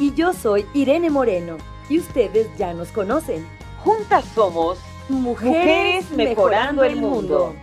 Y yo soy Irene Moreno. Y ustedes ya nos conocen. Juntas somos Mujeres, mejorando el mundo.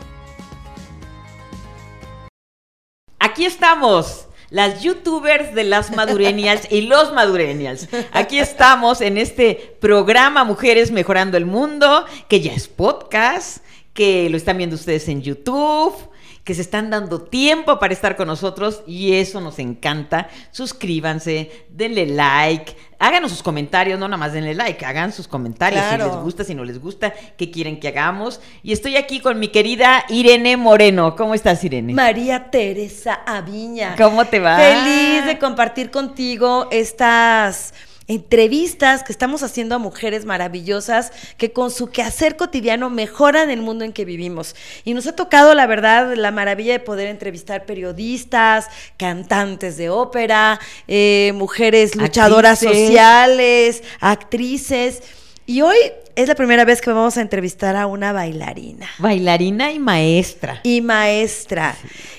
Aquí estamos, las youtubers de las madurenials y los madurenials. Aquí estamos en este programa Mujeres Mejorando el Mundo, que ya es podcast, que lo están viendo ustedes en YouTube que se están dando tiempo para estar con nosotros y eso nos encanta. Suscríbanse, denle like, háganos sus comentarios, no nada más denle like, hagan sus comentarios si les gusta, si no les gusta, qué quieren que hagamos. Y estoy aquí con mi querida Irene Moreno. ¿Cómo estás, Irene? María Teresa Aviña. ¿Cómo te va? Feliz de compartir contigo estas entrevistas que estamos haciendo a mujeres maravillosas que con su quehacer cotidiano mejoran el mundo en que vivimos. Y nos ha tocado, la verdad, la maravilla de poder entrevistar periodistas, cantantes de ópera, eh, mujeres luchadoras sociales, actrices. Y hoy es la primera vez que vamos a entrevistar a una bailarina. Bailarina y maestra. Y maestra.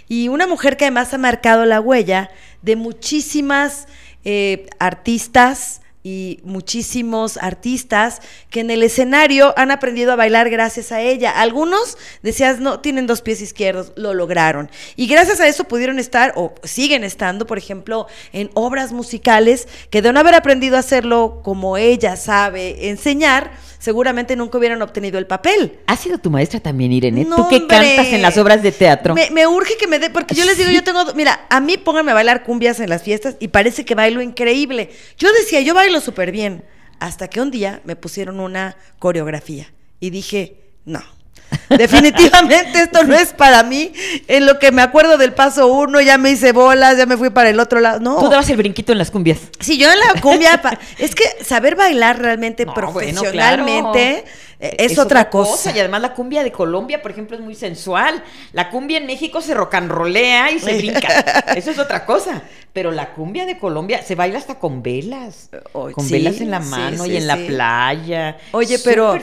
Y una mujer que además ha marcado la huella de muchísimas eh, artistas, y muchísimos artistas que en el escenario han aprendido a bailar gracias a ella. Algunos, decías, no, tienen dos pies izquierdos, lo lograron. Y gracias a eso pudieron estar, o siguen estando, por ejemplo, en obras musicales que de no haber aprendido a hacerlo como ella sabe enseñar, seguramente nunca hubieran obtenido el papel. ¿Ha sido tu maestra también, Irene? ¿Tú que cantas en las obras de teatro? Me, urge que me dé, porque yo les digo, yo tengo, mira, a mí pónganme a bailar cumbias en las fiestas y parece que bailo increíble. Yo decía, yo bailo súper bien, hasta que un día me pusieron una coreografía y dije, no, Definitivamente esto no es para mí. En lo que me acuerdo del paso uno, ya me hice bolas, ya me fui para el otro lado. No. Tú dabas el brinquito en las cumbias. Sí, yo en la cumbia. es que saber bailar realmente profesionalmente. Es, otra, cosa. Y además la cumbia de Colombia, por ejemplo, es muy sensual. La cumbia en México se rocanrolea y se brinca. Eso es otra cosa. Pero la cumbia de Colombia se baila hasta con velas. con velas en la mano y en la playa. Oye, pero,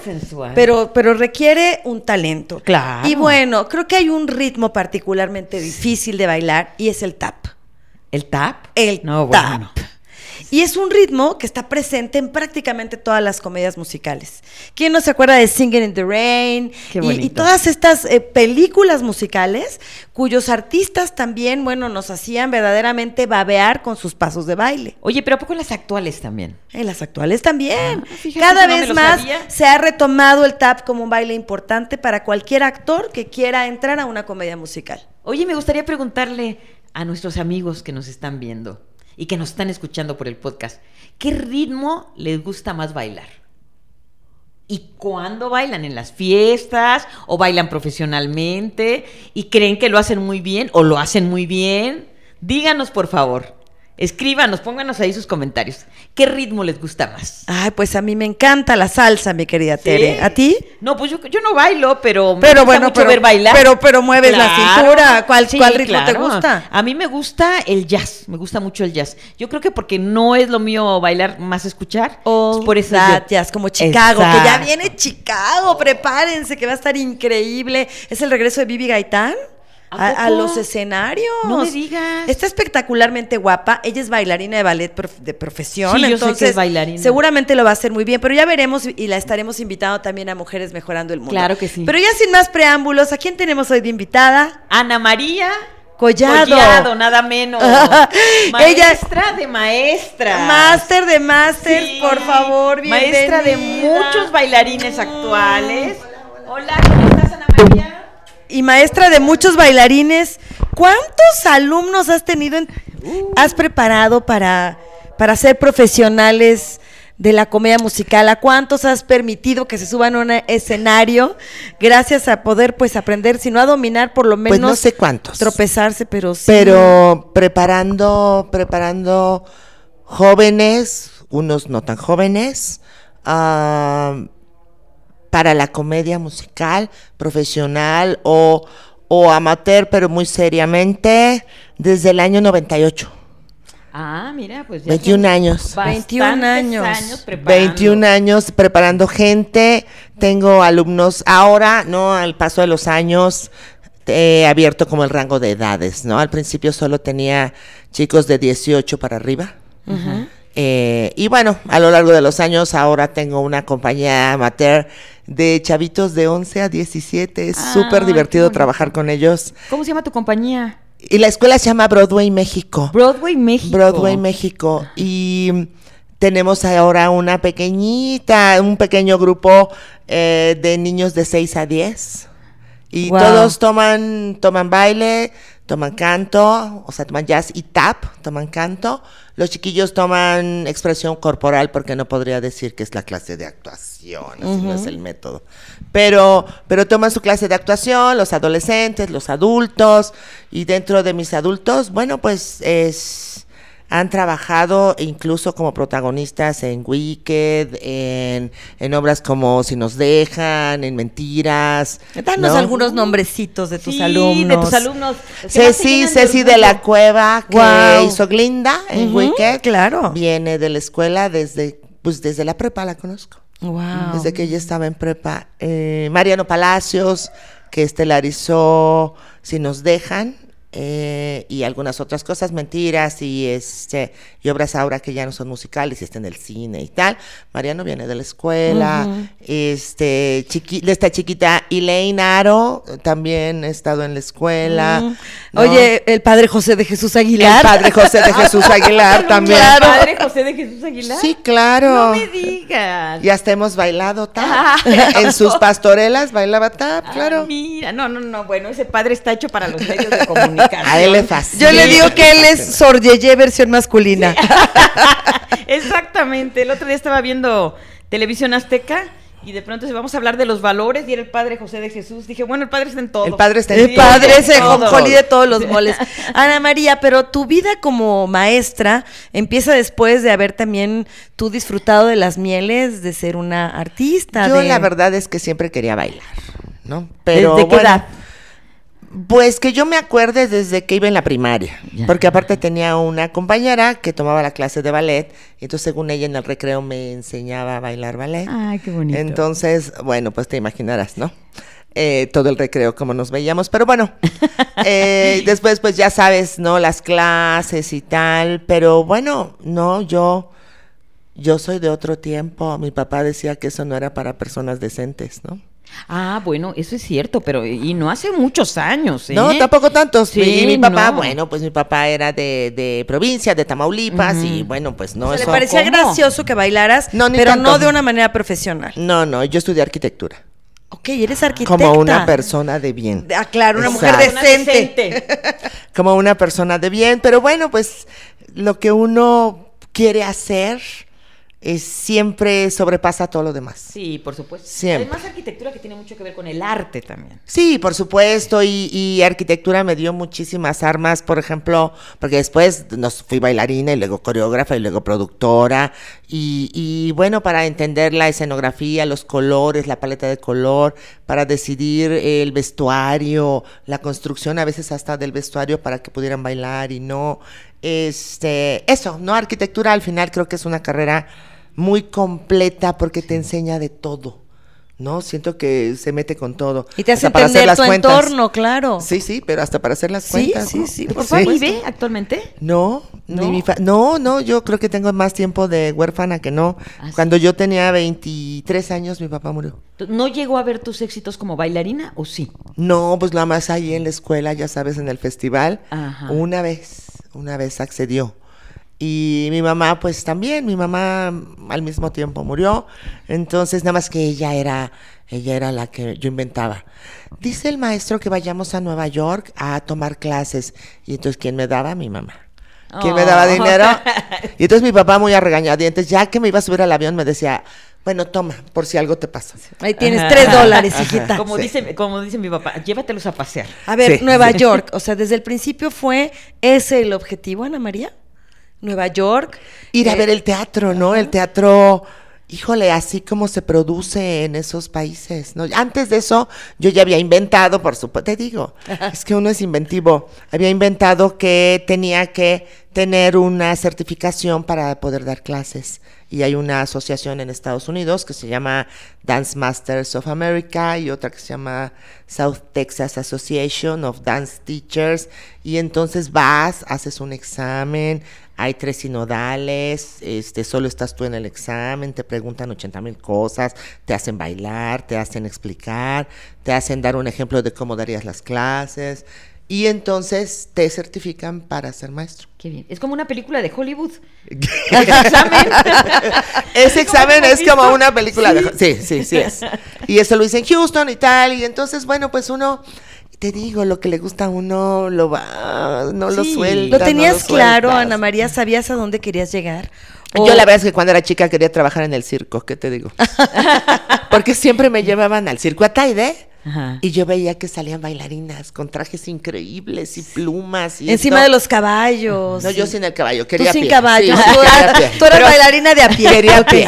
pero pero requiere un talento. Claro. Y bueno, creo que hay un ritmo particularmente difícil de bailar y es el tap. ¿El tap? El no, tap. Bueno. Y es un ritmo que está presente en prácticamente todas las comedias musicales. ¿Quién no se acuerda de Singing in the Rain? y, todas estas eh, películas musicales cuyos artistas también, bueno, nos hacían verdaderamente babear con sus pasos de baile. Oye, pero ¿a poco las actuales también? En las actuales también. Ah, Cada vez más se ha retomado el tap como un baile importante para cualquier actor que quiera entrar a una comedia musical. Oye, me gustaría preguntarle a nuestros amigos que nos están viendo y que nos están escuchando por el podcast, ¿qué ritmo les gusta más bailar? ¿Y cuándo bailan? ¿En las fiestas? ¿O bailan profesionalmente? ¿Y creen que lo hacen muy bien? ¿O lo hacen muy bien? Díganos, por favor. Escríbanos, pónganos ahí sus comentarios. ¿Qué ritmo les gusta más? Ay, pues a mí me encanta la salsa, mi querida Tere. ¿A ti? No, pues yo, yo no bailo, pero me pero gusta bueno, mucho ver bailar. Pero, pero mueves la cintura. ¿Cuál, ritmo te gusta? A mí me gusta el jazz, me gusta mucho el jazz. Yo creo que porque no es lo mío bailar, más escuchar. Oh, por eso jazz, como Chicago, que ya viene Chicago, prepárense, que va a estar increíble. ¿Es el regreso de Bibi Gaitán? A, los escenarios. No me digas. Está espectacularmente guapa. Ella es bailarina de ballet de profesión. Sí, entonces, yo sé que es bailarina. Seguramente lo va a hacer muy bien, pero ya veremos y la estaremos invitando también a Mujeres Mejorando el Mundo. Claro que sí. Pero ya sin más preámbulos, ¿a quién tenemos hoy de invitada? Ana María. Collado. Collado, nada menos. maestra de maestra. Máster de máster, por favor, bienvenida. Maestra de muchos bailarines actuales. Hola, ¿cómo estás, Ana María? Y maestra de muchos bailarines. ¿Cuántos alumnos has tenido, has preparado para, para ser profesionales de la comedia musical? ¿A cuántos has permitido que se suban a un escenario gracias a poder pues aprender, si no a dominar, por lo menos pues no sé cuántos. tropezarse, pero sí. Pero preparando, preparando jóvenes, unos no tan jóvenes, ah, para la comedia musical profesional o, o amateur, pero muy seriamente, desde el año 98. Ah, mira, pues ya 21 años. 21 años. años preparando. 21 años preparando gente. Tengo alumnos ahora, ¿no? Al paso de los años he abierto como el rango de edades, ¿no? Al principio solo tenía chicos de 18 para arriba. Eh, y bueno, a lo largo de los años ahora tengo una compañía amateur de chavitos de 11 a 17. Es Ah, súper divertido trabajar con ellos. ¿Cómo se llama tu compañía? Y la escuela se llama Broadway México. Broadway México. Broadway México. Y tenemos ahora una pequeñita, un pequeño grupo eh, de niños de 6 a 10. Y Wow. todos toman, toman baile, toman canto, o sea, toman jazz y tap, toman canto. Los chiquillos toman expresión corporal porque no podría decir que es la clase de actuación, así no es el método. Pero, pero toman su clase de actuación, los adolescentes, los adultos, y dentro de mis adultos, bueno, pues es han trabajado incluso como protagonistas en Wicked, en, en obras como Si nos dejan, en Mentiras. Danos ¿no? algunos nombrecitos de tus Sí, alumnos. de tus alumnos. Ceci, Ceci de la. Cueva, que Guau. hizo Glinda en Ujú, Wicked. claro. Viene de la escuela desde, pues desde la prepa la conozco. Wow. Desde que ella estaba en prepa. Eh, Mariano Palacios, que estelarizó Si nos dejan. Eh, y algunas otras cosas, mentiras y este y obras ahora que ya no son musicales y está en el cine y tal. Mariano viene de la escuela, este chiqui, de esta chiquita Elaine Aro también ha estado en la escuela. ¿no? Oye, el padre José de Jesús Aguilar. el padre José de Jesús Aguilar también. Claro. Padre José de Jesús Aguilar. Sí, claro. No me digas. Y hasta hemos bailado tap. Ah, en sus pastorelas bailaba tap, Ah, claro. mira, no, no, no, bueno, ese padre está hecho para los medios de comunicación. A él le fascina. Yo le digo que él es Sor Yeye versión masculina. Exactamente. El otro día estaba viendo televisión azteca y de pronto se vamos a hablar de los valores y era el padre José de Jesús. Dije, bueno, el padre está en todo. El padre está en El padre es el todo. jonjolí de todos los moles. Ana María, pero tu vida como maestra empieza después de haber también tú disfrutado de las mieles, de ser una artista. Yo de- la verdad es que siempre quería bailar, ¿no? Pero ¿Desde qué bueno, edad? Pues que yo me acuerde desde que iba en la primaria, Ya. porque aparte tenía una compañera que tomaba la clase de ballet, y entonces según ella en el recreo me enseñaba a bailar ballet. Ay, qué bonito. Entonces, bueno, pues te imaginarás, ¿no? Eh, todo el recreo como nos veíamos, pero bueno, eh, después pues ya sabes, ¿no? Las clases y tal, pero bueno, no, yo, yo soy de otro tiempo, mi papá decía que eso no era para personas decentes, ¿no? Ah, bueno, eso es cierto, pero y no hace muchos años, ¿eh? No, tampoco tantos. Sí, y mi papá, no. bueno, pues mi papá era de, de provincia, de Tamaulipas, y bueno, pues no, O sea, le parecía ¿cómo? gracioso que bailaras, No, ni pero tanto. no de una manera profesional. No, no, yo estudié arquitectura. Ok, eres arquitecta. Como una persona de bien. Ah, claro, una mujer Exacto. Una decente. como una persona de bien, pero bueno, pues lo que uno quiere hacer es siempre sobrepasa todo lo demás. Sí, por supuesto. Siempre. Además, arquitectura que tiene mucho que ver con el arte también. Sí, por supuesto, y, y arquitectura me dio muchísimas armas, por ejemplo, porque después nos fui bailarina y luego coreógrafa y luego productora, y, y bueno, para entender la escenografía, los colores, la paleta de color, para decidir el vestuario, la construcción a veces hasta del vestuario para que pudieran bailar y no, este, eso, no, arquitectura al final creo que es una carrera muy completa porque te enseña de todo. ¿no? Siento que se mete con todo. Y te hace Hasta para hacer entender las tu cuentas. entorno, claro. Sí, sí, pero hasta para hacer las Sí, cuentas. sí, ¿no? sí, ¿Tu por papá supuesto. vive actualmente? No, ¿No? ni mi fa- no, no, yo creo que tengo más tiempo de huérfana que no. Ah, sí. Cuando yo tenía 23 años, mi papá murió. ¿No llegó a ver tus éxitos como bailarina o sí? No, pues nada más ahí en la escuela, ya sabes, en el festival, Ajá. una vez, una vez accedió. Y mi mamá, pues también, mi mamá al mismo tiempo murió. Entonces, nada más que ella era, ella era la que yo inventaba. Dice el maestro que vayamos a Nueva York a tomar clases. Y entonces, ¿quién me daba? Mi mamá. ¿Quién me daba Oh. dinero? Y entonces mi papá muy a regañadientes, ya que me iba a subir al avión, me decía, bueno, toma, por si algo te pasa. Ahí tienes Ajá. tres dólares, hijita. Como, Sí. dice, como dice mi papá, llévatelos a pasear. A ver, Sí. Nueva York, o sea, desde el principio fue ese el objetivo, Ana María. Nueva York. Ir a eh, ver el teatro, ¿no? El teatro, híjole, así como se produce en esos países, ¿no? Antes de eso, yo ya había inventado, por supuesto, te digo, es que uno es inventivo. Había inventado que tenía que tener una certificación para poder dar clases. Y hay una asociación en Estados Unidos que se llama Dance Masters of America y otra que se llama South Texas Association of Dance Teachers. Y entonces vas, haces un examen, hay tres sinodales, este, solo estás tú en el examen, te preguntan 80 mil cosas, te hacen bailar, te hacen explicar, te hacen dar un ejemplo de cómo darías las clases. Y entonces te certifican para ser maestro. Qué bien. Es como una película de Hollywood. Ese examen. Ese examen es ¿Cómo como una película de... Sí, sí, sí es. Y eso lo hice en Houston y tal. Y entonces, bueno, pues uno... Te digo, lo que le gusta a uno lo va, no lo suelta. ¿Lo tenías no claro. Ana María? ¿Sabías a dónde querías llegar? Yo la verdad es que cuando era chica quería trabajar en el circo, ¿qué te digo? Porque siempre me llevaban al circo a Taide Ajá. y yo veía que salían bailarinas con trajes increíbles y plumas y Encima esto. de los caballos. No, yo sin el caballo, Tú quería sin pie. caballo. Sí, tú, quería eras, pie. tú eras Pero bailarina de a pie. Quería Ok. pie.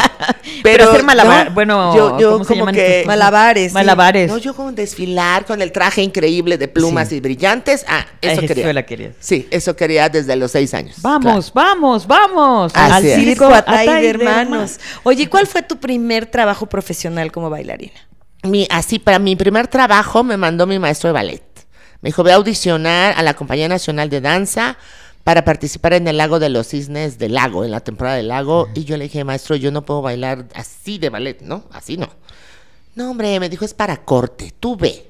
Pero hacer malabar- no, bueno, yo, yo ¿cómo se como que estos? Malabares. sí. Malabares. no, yo como desfilar con el traje increíble de plumas Sí. y brillantes. Ah, eso Eso quería. la querías. Sí, eso quería desde los seis años. Vamos, vamos, vamos. Así al. Circo Ataide, Ataide, hermanos. Oye, ¿cuál fue tu primer trabajo profesional como bailarina? Mi, así, para mi primer trabajo me mandó mi maestro de ballet. Me dijo, ve a audicionar a la Compañía Nacional de Danza para participar en el Lago de los Cisnes del Lago, en la temporada del lago. Y yo le dije, maestro, yo no puedo bailar así de ballet, ¿no? Así no. No, hombre, me dijo, es para corte, tú ve.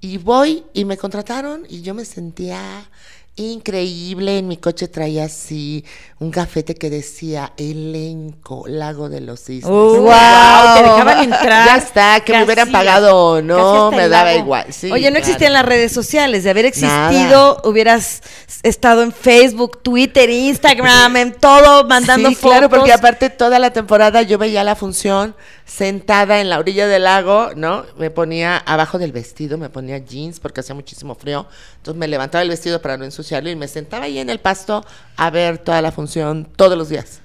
Y voy y me contrataron y yo me sentía increíble. En mi coche traía así un gafete que decía elenco, Lago de los Cisnes. Oh, Wow, te dejaban entrar. Ya está, que me hubieran pagado o no, me daba lago. igual. Sí, Oye, no claro. existían las redes sociales. De haber Nada. existido, hubieras estado en Facebook, Twitter, Instagram, en todo, mandando sí, fotos. claro, porque aparte toda la temporada yo veía la función sentada en la orilla del lago, ¿no? Me ponía abajo del vestido, me ponía jeans porque hacía muchísimo frío. Entonces me levantaba el vestido para no ensuciarlo y me sentaba ahí en el pasto a ver toda la función todos los días.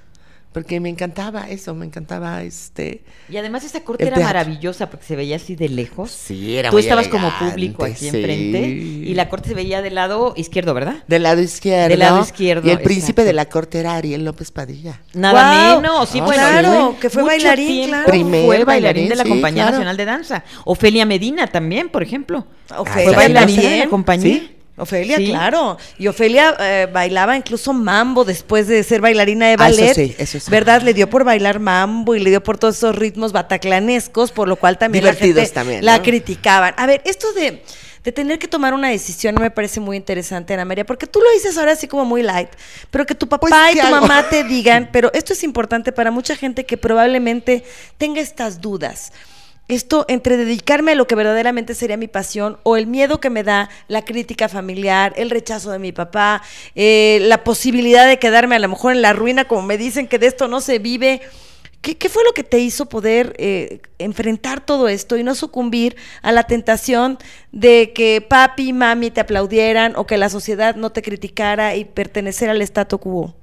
Porque me encantaba eso, me encantaba este. Y además esa corte El era teatro. maravillosa porque se veía así de lejos. Sí, era Tú muy estabas como público aquí sí. enfrente y la corte se veía del lado izquierdo, ¿verdad? Del lado izquierdo. Del lado izquierdo, Y el príncipe de la corte era Ariel López Padilla. Nada Guau. menos, sí, Ah, bueno, claro, que fue bailarín, tiempo claro. Primer fue bailarín de la bailarín, sí, Compañía claro. Nacional de Danza. Ofelia Medina también, por ejemplo. Ofelia fue bailarina de la compañía. Sí. Ofelia, Sí. claro. Y Ofelia eh, bailaba incluso mambo después de ser bailarina de Ah, eso ballet. sí, eso sí. ¿Verdad? Le dio por bailar mambo y le dio por todos esos ritmos bataclanescos, por lo cual también la Divertidos gente también, la ¿no? criticaban. A ver, esto de, de tener que tomar una decisión me parece muy interesante, Ana María, porque tú lo dices ahora así como muy light, pero que tu papá Pues, y ¿qué tu hago? mamá te digan, pero esto es importante para mucha gente que probablemente tenga estas dudas. Esto entre dedicarme a lo que verdaderamente sería mi pasión o el miedo que me da la crítica familiar, el rechazo de mi papá, eh, la posibilidad de quedarme a lo mejor en la ruina, como me dicen que de esto no se vive. ¿Qué, fue lo que te hizo poder eh, enfrentar todo esto y no sucumbir a la tentación de que papi y mami te aplaudieran o que la sociedad no te criticara y pertenecer al statu quo?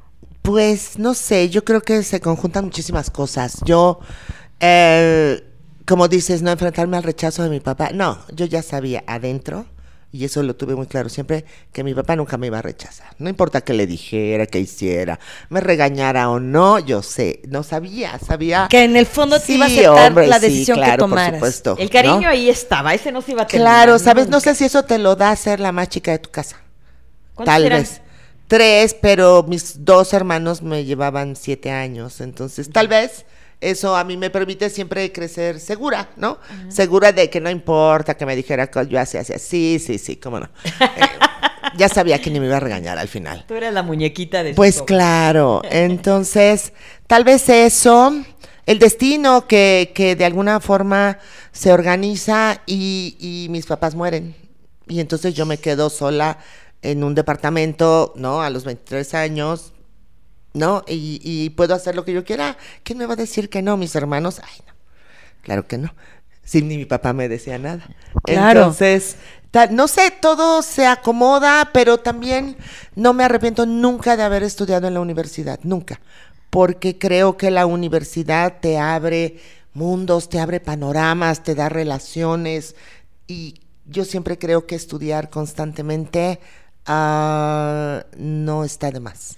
Pues no sé, yo creo que se conjuntan muchísimas cosas. Yo, eh, como dices, no enfrentarme al rechazo de mi papá. No, yo ya sabía adentro, y eso lo tuve muy claro siempre, que mi papá nunca me iba a rechazar. No importa qué le dijera, qué hiciera, me regañara o no, yo sé, no sabía, sabía. Que en el fondo te iba a aceptar hombre, la sí, decisión que claro, por tomaras. supuesto, El cariño ¿no? ahí estaba, ese no se iba a terminar. Claro, ¿sabes? No sé si eso te lo da ser la más chica de tu casa. ¿Cuántos Tal eran? vez. Tres, pero mis dos hermanos me llevaban siete años. Entonces, tal vez eso a mí me permite siempre crecer segura, ¿no? Segura de que no importa que me dijera que yo hacía así, sí, sí, sí, cómo no. Eh, ya sabía que ni me iba a regañar al final. Tú eras la muñequita de Pues claro, entonces tal vez eso, el destino que, que de alguna forma se organiza y, y mis papás mueren. Y entonces yo me quedo sola en un departamento, ¿no? A los 23 años, ¿no? Y, y puedo hacer lo que yo quiera. ¿Quién me va a decir que no? Mis hermanos, ay, no. Claro que no. Sí, ni mi papá me decía nada. Claro. Entonces, no sé, todo se acomoda, pero también no me arrepiento nunca de haber estudiado en la universidad, nunca. Porque creo que la universidad te abre mundos, te abre panoramas, te da relaciones. Y yo siempre creo que estudiar constantemente ah, no está de más.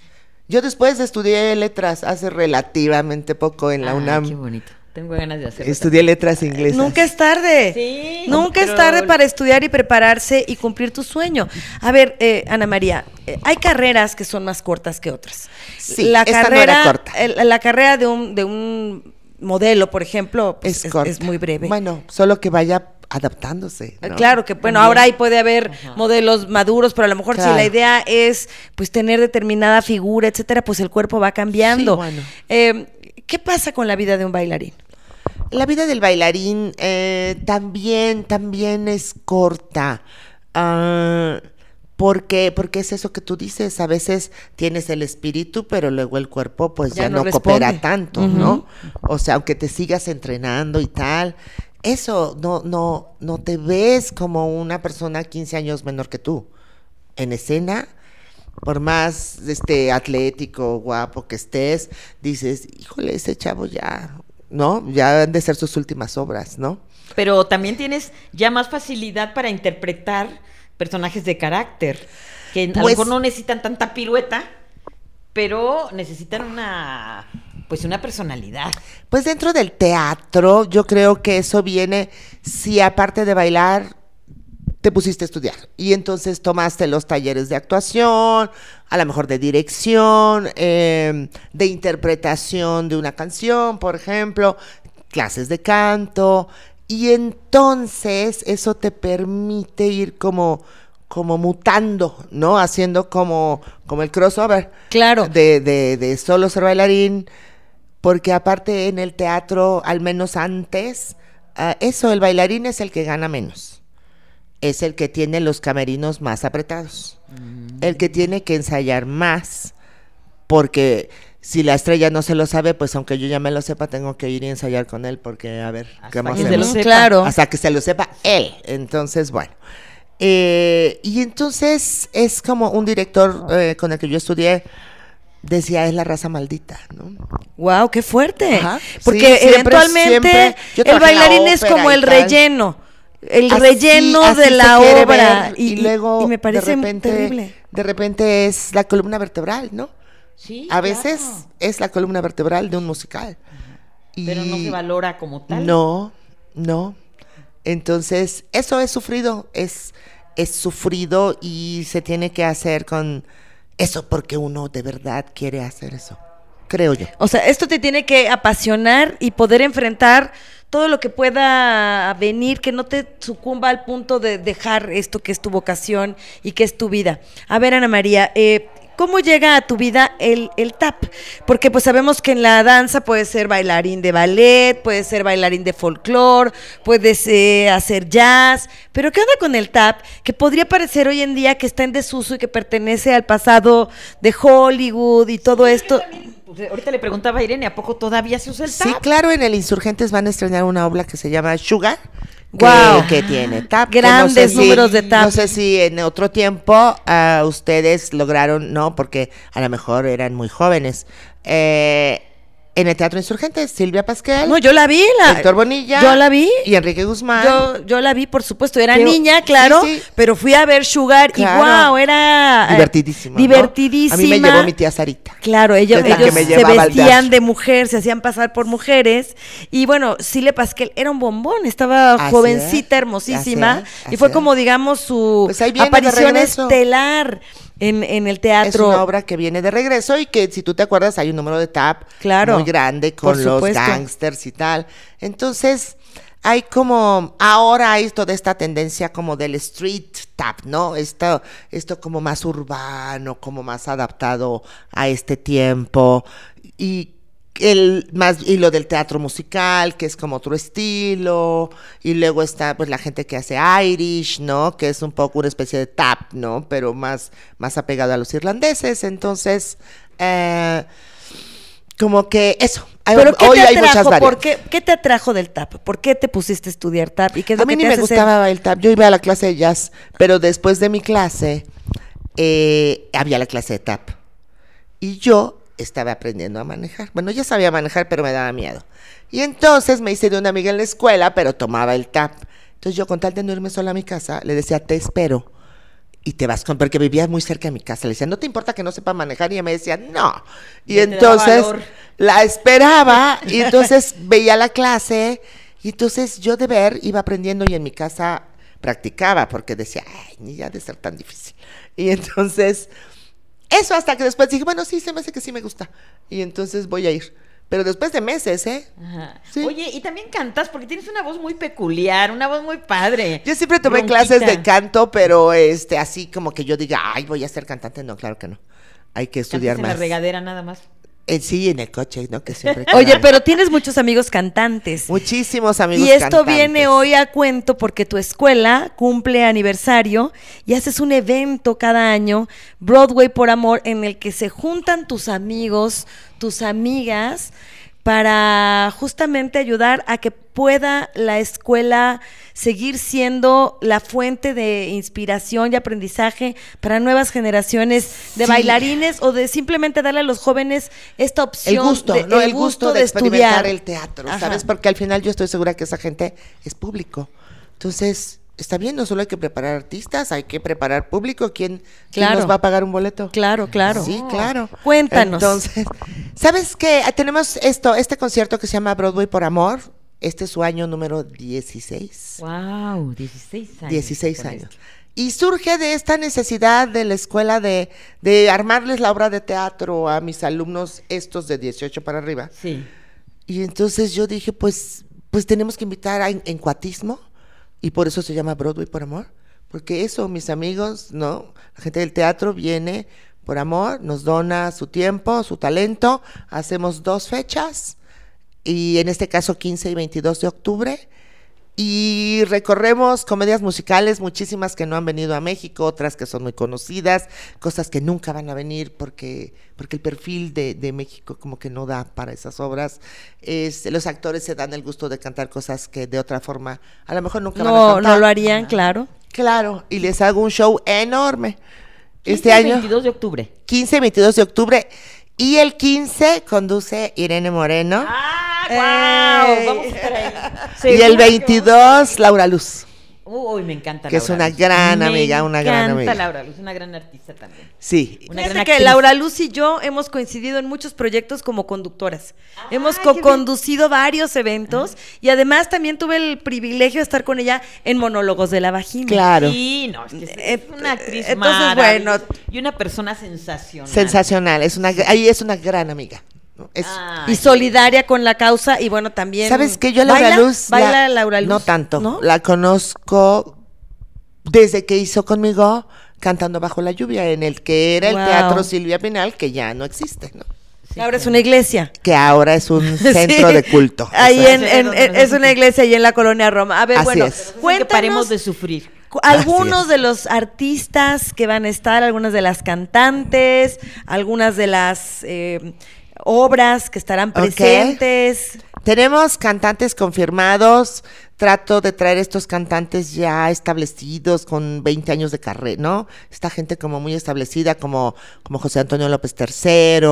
Yo después estudié letras hace relativamente poco en la Ay, UNAM. qué bonito. Tengo ganas de hacerlo. Estudié letras inglesas. Nunca es tarde. Sí, Nunca es tarde para estudiar y prepararse y cumplir tu sueño. A ver, eh, Ana María, eh, hay carreras que son más cortas que otras. Sí, esta no era carrera, corta. la carrera de un, de un modelo, por ejemplo, pues, Es, es, corta. es muy breve. Bueno, solo que vaya adaptándose. Eh, ¿no? Claro que, bueno, También. ahora ahí puede haber Ajá. modelos maduros, pero a lo mejor si la idea es pues tener determinada figura, etcétera, pues el cuerpo va cambiando. Sí, bueno. Eh, ¿Qué pasa con la vida de un bailarín? La vida del bailarín eh, también, también es corta. Ah, porque, porque es eso que tú dices, a veces tienes el espíritu, pero luego el cuerpo pues Ya ya, no coopera tanto, ¿no? O sea, aunque te sigas entrenando y tal, eso no, no, no te ves como una persona 15 años menor que tú. En escena, por más este atlético, guapo que estés, dices, híjole, ese chavo ya, ¿no? Ya han de ser sus últimas obras, ¿no? Pero también tienes ya más facilidad para interpretar personajes de carácter, que a lo Pues- mejor no necesitan tanta pirueta, pero necesitan una pues una personalidad. Pues dentro del teatro, yo creo que eso viene si aparte de bailar te pusiste a estudiar y entonces tomaste los talleres de actuación, a lo mejor de dirección, eh, de interpretación de una canción, por ejemplo, clases de canto y entonces eso te permite ir como como mutando, ¿no? Haciendo como, como el crossover. Claro. De, de, de solo ser bailarín, porque aparte en el teatro, al menos antes, ah, eso, el bailarín es el que gana menos. Es el que tiene los camerinos más apretados. El que tiene que ensayar más. Porque si la estrella no se lo sabe, pues aunque yo ya me lo sepa, tengo que ir y ensayar con él. Porque, a ver, Hasta ¿cómo que se lo Mm, sepa. Claro. hasta que se lo sepa él. Entonces, bueno. Eh, y entonces es como un director eh, con el que yo estudié decía, es la raza maldita, ¿no? Wow, qué fuerte. Ajá. Porque Sí, siempre, eventualmente siempre. El bailarín es como y el relleno. El Así- relleno así de la obra. ver, y, y luego y me parece de repente, terrible. De repente es la columna vertebral, ¿no? Sí. A veces claro. es la columna vertebral de un musical. pero no Y- se valora como tal. No, no. Entonces, eso es sufrido, es, es sufrido y se tiene que hacer con eso porque uno de verdad quiere hacer eso, creo yo. O sea, esto te tiene que apasionar y poder enfrentar todo lo que pueda venir, que no te sucumba al punto de dejar esto que es tu vocación y que es tu vida. A ver, Ana María, eh, ¿cómo llega a tu vida el, el tap? Porque pues sabemos que en la danza puedes ser bailarín de ballet, puedes ser bailarín de folclore, puedes eh, hacer jazz, pero ¿qué onda con el tap? Que podría parecer hoy en día que está en desuso y que pertenece al pasado de Hollywood y todo esto. Pues, ahorita le preguntaba a Irene, ¿a poco todavía se usa el tap? Sí, claro, en el Insurgentes van a estrenar una obra que se llama Sugar. Que- Guau. Que, tiene tap. que Grandes si- números de tap. No sé si en otro tiempo ah, ustedes lograron, no, porque a lo mejor eran muy jóvenes. Eh, en el Teatro Insurgentes, Silvia Pasquel, No, yo la vi, la, Héctor Bonilla. Yo la vi. Y Enrique Guzmán. Yo, yo la vi, por supuesto, era niña, claro, sí, sí. pero fui a ver Sugar Claro. y wow, era eh, Divertidísimo. ¿no? divertidísima. A mí me llevó mi tía Sarita. Claro, ella- ellos me se vestían de mujer, se hacían pasar por mujeres. Y bueno, Silvia Pasquel era un bombón, estaba Así jovencita, es, hermosíima. así es, y fue como, digamos, su Pues aparición estelar en, en el teatro. Es una obra que viene de regreso y que si tú te acuerdas hay un número de tap Claro, muy grande con los gangsters y tal. Entonces, hay como, ahora hay toda esta tendencia como del street tap, ¿no? Esto, esto como más urbano, como más adaptado a este tiempo. Y el más y lo del teatro musical que es como otro estilo y luego está pues la gente que hace Irish no que es un poco una especie de tap no pero más más apegado a los irlandeses entonces eh, como que eso hay- Pero ¿qué hoy te hay muchas atrajo? ¿Por variantes. qué, qué te atrajo del tap? ¿Por qué te pusiste a estudiar tap? ¿Y qué es lo a mí que ni me gustaba el tap yo iba a la clase de jazz pero después de mi clase eh, había la clase de tap y yo estaba aprendiendo a manejar. Bueno, ya sabía manejar, pero me daba miedo. Y entonces me hice de una amiga en la escuela, pero tomaba el tap. Entonces yo con tal de no irme sola a mi casa, le decía, te espero. y te vas con, porque vivía muy cerca de mi casa. Le decía, ¿no te importa que no sepa manejar? Y ella me decía, no. Y da entonces la esperaba y entonces veía la clase y entonces yo de ver iba aprendiendo y en mi casa practicaba porque decía, ay, ni ya de ser tan difícil. Y entonces, eso hasta que después dije, bueno, sí, se me hace que sí me gusta. Y entonces voy a ir. Pero después de meses, ¿eh? Ajá. Sí. Oye, y también cantas porque tienes una voz muy peculiar, una voz muy padre. Yo siempre tomé Bronquita. clases de canto, pero este, así como que yo diga, ay, voy a ser cantante. No, claro que no. Hay que estudiar en más. la regadera nada más. Eh, sí, en el coche, ¿no? Que siempre. Oye, pero tienes muchos amigos cantantes. Muchísimos amigos. Y esto cantantes. viene hoy a cuento porque tu escuela cumple aniversario y haces un evento cada año, Broadway por Amor, en el que se juntan tus amigos, tus amigas, para justamente ayudar a que pueda la escuela seguir siendo la fuente de inspiración y aprendizaje para nuevas generaciones de Sí. bailarines o de simplemente darle a los jóvenes esta opción. El gusto, de- ¿no? El, gusto, de, experimentar estudiar. el teatro, Ajá. ¿sabes? Porque al final yo estoy segura que esa gente es público. Entonces, está bien, no solo hay que preparar artistas, hay que preparar público. ¿Quién, quién Claro. nos va a pagar un boleto? Claro, claro. Sí, claro. Cuéntanos. Entonces, ¿sabes qué? Tenemos esto, este concierto que se llama Broadway por Amor. Este es su año número 16. Wow, 16 años. 16 con años. esto. Y surge de esta necesidad de la escuela de, de armarles la obra de teatro a mis alumnos, estos de 18 para arriba. Sí. Y entonces yo dije, pues, pues tenemos que invitar a en- encuatismo, y por eso se llama Broadway por amor, porque eso, mis amigos, ¿no? La gente del teatro viene por amor, nos dona su tiempo, su talento, hacemos dos fechas, y en este caso 15 y 22 de octubre, y recorremos comedias musicales, muchísimas que no han venido a México, otras que son muy conocidas, cosas que nunca van a venir porque, porque el perfil de, de México como que no da para esas obras. Es, los actores se dan el gusto de cantar cosas que de otra forma a lo mejor nunca van a No, cantar. no lo harían, claro. Claro, y les hago un show enorme. 15 Este año, 22 de octubre. 15 y 22 de octubre. Y el 15 conduce Irene Moreno. ¡Ah. Wow! Vamos a estar ahí. y el Seguro que 22, Laura Luz. Uy, me encanta Que es Laura una Luz. gran Me amiga, una gran amiga. encanta Laura Luz, una gran artista también. Sí. Una gran que. Laura Luz y yo hemos coincidido en muchos proyectos como conductoras. hemos qué bien. co-conducido varios eventos y además también tuve el privilegio de estar con ella en Monólogos de la Vagina. Claro. Sí, no, es que es, Eh, una actriz entonces, maravillosa bueno. y una persona sensacional. Sensacional. Es una, ahí es una gran amiga. Y solidaria con la causa y bueno, también... ¿Sabes que Yo a Laura ¿Baila? Luz. ¿Baila la- Laura Luz? No tanto. ¿No? La conozco desde que hizo conmigo Cantando Bajo la Lluvia, en el que era Wow. el Teatro Silvia Pinal, que ya no existe, ¿no? sí, Ahora es una iglesia. Que ahora es un centro Sí. de culto. Ahí O sea, en, en- en- es una iglesia ahí en la colonia Roma. A ver, Así bueno, es. Entonces, que cuéntanos paremos de sufrir. algunos de los artistas que van a estar, algunas de las cantantes, algunas de las eh, obras que estarán presentes. Tenemos cantantes confirmados. Trato de traer estos cantantes ya establecidos con 20 años de carrera, ¿no? Esta gente como muy establecida, como, como José Antonio López III,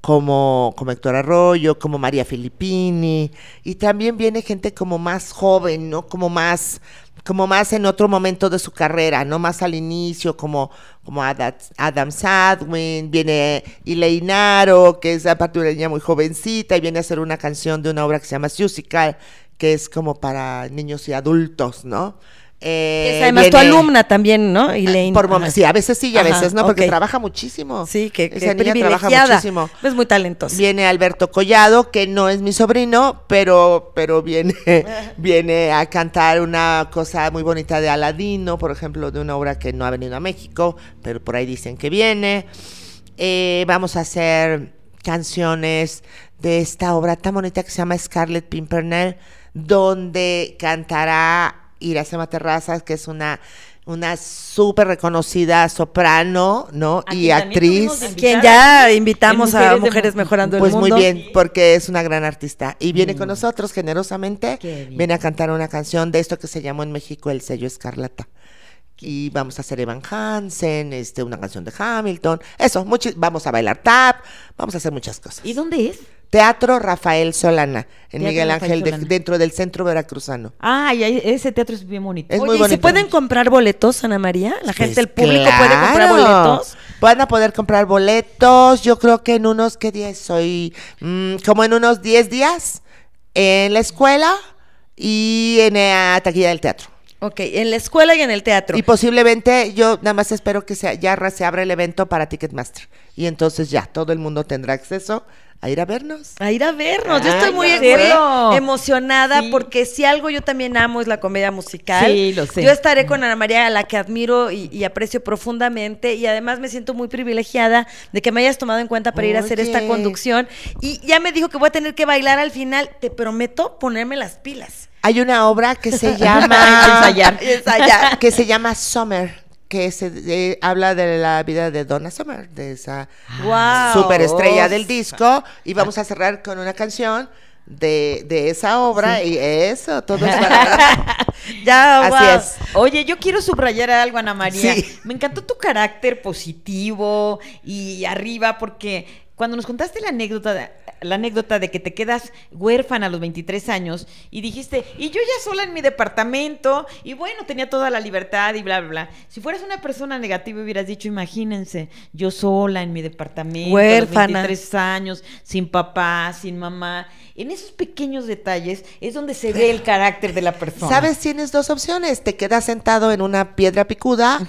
como, como Héctor Arroyo, como María Filippini. Y también viene gente como más joven, ¿no? Como más, como más en otro momento de su carrera, no más al inicio, como, como Adam, Sadwin, viene Ileinaro, que es aparte una niña muy jovencita, y viene a hacer una canción de una obra que se llama Musical, que es como para niños y adultos, ¿no? Eh, es además tu alumna también, ¿no? Elaine. por Ajá. sí, a veces sí y a Ajá, veces no, porque trabaja muchísimo. Sí, que, que Esa niña trabaja muchísimo. Es muy talentosa. Viene Alberto Collado, que no es mi sobrino, pero, pero viene, viene a cantar una cosa muy bonita de Aladino, por ejemplo, de una obra que no ha venido a México, pero por ahí dicen que viene. Eh, vamos a hacer canciones de esta obra tan bonita que se llama Scarlett Pimpernel, donde cantará Iracema Terrazas, que es una, una súper reconocida soprano, ¿no? A Y actriz. quien ya invitamos a Mujeres de Mejorando Pues el muy Mundo. bien, porque es una gran artista. Y viene con nosotros generosamente. Viene a cantar una canción de esto que se llamó en México El sello Escarlata. Y vamos a hacer Evan Hansen, este, una canción de Hamilton. Eso, vamos a bailar tap, vamos a hacer muchas cosas. ¿Y dónde es? Teatro Rafael Solana, en Teatro Miguel Ángel, de- dentro del centro veracruzano. Ah, y ahí- ese teatro es bien bonito. Es Oye, muy ¿y se bonito. pueden comprar boletos, Ana María? ¿La gente, Pues el público puede comprar claro. boletos? Van a poder comprar boletos, yo creo que en unos, ¿qué días soy? Mm, como en unos 10 días, en la escuela y en la taquilla del teatro. Ok, en la escuela y en el teatro. Y posiblemente yo nada más espero que sea, ya se abra el evento para Ticketmaster. Y entonces ya todo el mundo tendrá acceso a ir a vernos. A ir a vernos. Yo estoy muy, ya muy emocionada Sí. porque si algo yo también amo es la comedia musical. Sí, lo sé. Yo estaré con Ana María, a la que admiro y, y aprecio profundamente. Y además me siento muy privilegiada de que me hayas tomado en cuenta para ir a hacer esta conducción. Y ya me dijo que voy a tener que bailar al final. Te prometo ponerme las pilas. Hay una obra que se llama ensayar. Ensayar. que se llama Summer, que se eh, habla de la vida de Donna Summer, de esa Wow. superestrella del disco y vamos a cerrar con una canción de, de esa obra y eso, todo es para Ya, Así wow. es. Oye, yo quiero subrayar algo, Ana María. Sí. Me encantó tu carácter positivo y arriba, porque cuando nos contaste la anécdota, de- la anécdota de que te quedas huérfana a los 23 años y dijiste, y yo ya sola en mi departamento, y bueno, tenía toda la libertad y bla, bla, bla. Si fueras una persona negativa hubieras dicho, imagínense, yo sola en mi departamento, Huérfana. a los 23 años, sin papá, sin mamá. En esos pequeños detalles es donde se ve el carácter de la persona. ¿Sabes? Tienes dos opciones, te quedas sentado en una piedra picuda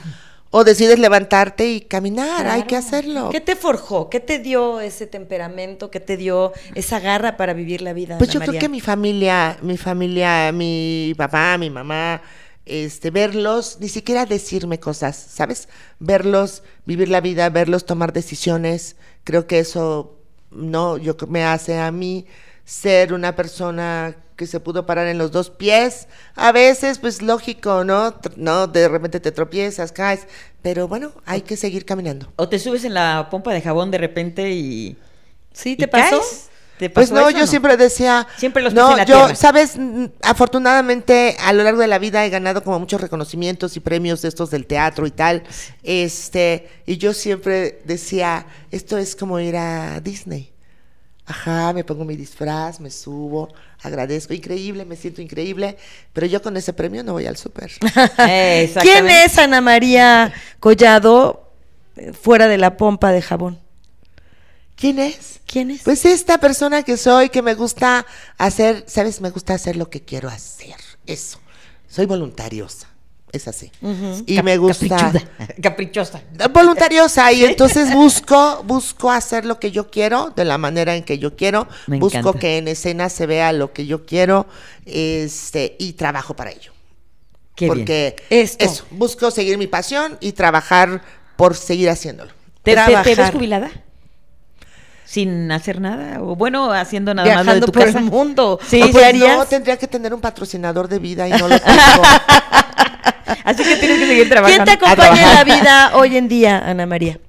o decides levantarte y caminar, hay que hacerlo. ¿Qué te forjó? ¿Qué te dio ese temperamento? ¿Qué te dio esa garra para vivir la vida? Pues Ana yo creo que mi familia, mi familia, mi papá, mi mamá, este, verlos, ni siquiera decirme cosas, ¿sabes? Verlos, vivir la vida, verlos tomar decisiones, creo que eso no, yo me hace a mí ser una persona que se pudo parar en los dos pies. A veces, pues lógico, ¿no? Tr- No, de repente te tropiezas, caes, pero bueno, hay que seguir caminando. O te subes en la pompa de jabón de repente y. ¿Sí y te pasó? caes. ¿Te Pues pasó no, eso yo siempre decía. Siempre los pies no, en la yo, tierra. sabes, Mm, afortunadamente a lo largo de la vida he ganado como muchos reconocimientos y premios de estos del teatro y tal. Este, y yo siempre decía, esto es como ir a Disney. Ajá, me pongo mi disfraz, me subo, agradezco, increíble, me siento increíble, pero yo con ese premio no voy al súper. ¿Quién es Ana María Collado eh, fuera de la pompa de jabón? ¿Quién es? ¿Quién es? Pues esta persona que soy, que me gusta hacer, ¿sabes? Me gusta hacer lo que quiero hacer. Eso. Soy voluntariosa. Es así. Y Cap- me gusta. Caprichuda, Caprichosa. Voluntariosa. Y entonces busco, busco hacer lo que yo quiero, de la manera en que yo quiero. Me busco encanta. que en escena se vea lo que yo quiero. Este, y trabajo para ello. Qué bien. Porque Esto. eso, busco seguir mi pasión y trabajar por seguir haciéndolo. ¿Te, te- te ves trabajar. jubilada? Sin hacer nada. O bueno, haciendo nada más lo de Viajando tu por casa. el mundo. Sí, ¿O ¿qué qué Pues no, tendría que tener un patrocinador de vida y no lo tengo. Así que tienes que seguir ¿Quién trabajando. te A acompaña en la vida hoy en día, Ana María?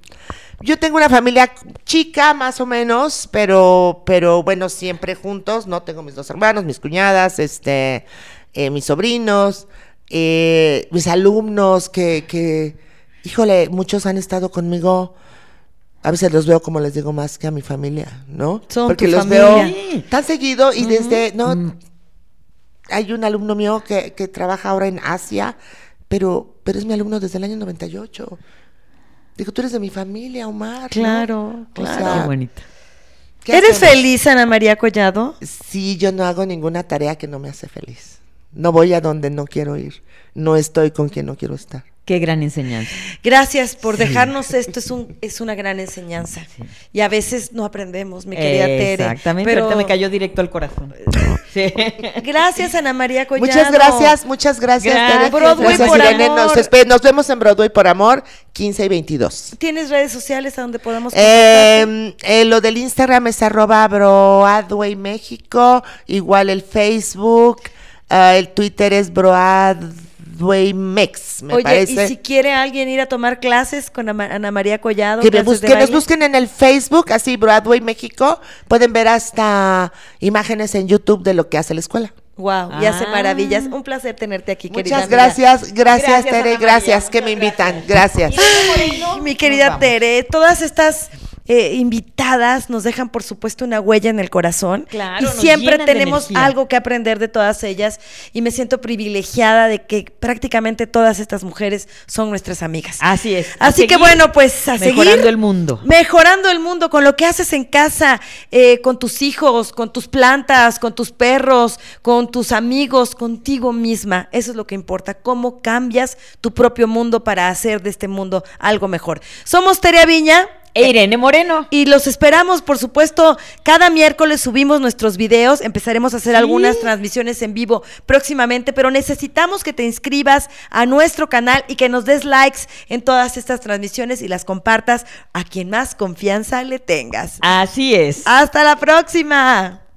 Yo tengo una familia chica, más o menos, pero, pero bueno, siempre juntos, ¿no? Tengo mis dos hermanos, mis cuñadas, este, eh, mis sobrinos, eh, mis alumnos que, que, híjole, muchos han estado conmigo. A veces los veo, como les digo, más que a mi familia, ¿no? Son Porque tu los familia. veo tan seguido y desde, no, hay un alumno mío que, que trabaja ahora en Asia, pero, pero es mi alumno desde el año 98. Digo, tú eres de mi familia, Omar. ¿no? Claro, O claro. sea, Qué bonito. ¿qué ¿Eres hacemos? feliz, Ana María Collado? Sí, yo no hago ninguna tarea que no me hace feliz. No voy a donde no quiero ir. No estoy con quien no quiero estar. Qué gran enseñanza. Gracias por dejarnos esto, es, un, es una gran enseñanza. Y a veces no aprendemos, mi querida Tere. Exactamente. Pero Ahorita me cayó directo al corazón. Sí. Gracias, Ana María Collado. Muchas gracias, muchas gracias, Gracias. Tere. Broadway Gracias, por Irene. amor. Nos, vemos en Broadway por Amor, 15 y 22. ¿Tienes redes sociales a donde podamos contactarte? Eh, eh, lo del Instagram es arroba Broadway México, igual el Facebook, ah, el Twitter es Broadway Mex, me Oye, parece. y si quiere alguien ir a tomar clases con Ana María Collado, que, bus- que nos busquen en el Facebook, así Broadway México, pueden ver hasta imágenes en YouTube de lo que hace la escuela. Wow, y hace Ah. maravillas. Un placer tenerte aquí, querida. Muchas amiga. gracias, gracias, Gracias, Tere, María, gracias que me invitan, gracias. gracias. Ay, mi querida. Tere, todas estas eh, invitadas nos dejan, por supuesto, una huella en el corazón. Claro, y siempre tenemos algo que aprender de todas ellas. Y me siento privilegiada de que prácticamente todas estas mujeres son nuestras amigas. Así es. Así que bueno, pues a mejorando seguir el mundo. Mejorando el mundo con lo que haces en casa, eh, con tus hijos, con tus plantas, con tus perros, con tus amigos, contigo misma. Eso es lo que importa. Cómo cambias tu propio mundo para hacer de este mundo algo mejor. Somos Terea Viña. E Irene Moreno. Y los esperamos, por supuesto, cada miércoles subimos nuestros videos, empezaremos a hacer algunas transmisiones en vivo próximamente, pero necesitamos que te inscribas a nuestro canal y que nos des likes en todas estas transmisiones y las compartas a quien más confianza le tengas. Así es. Hasta la próxima.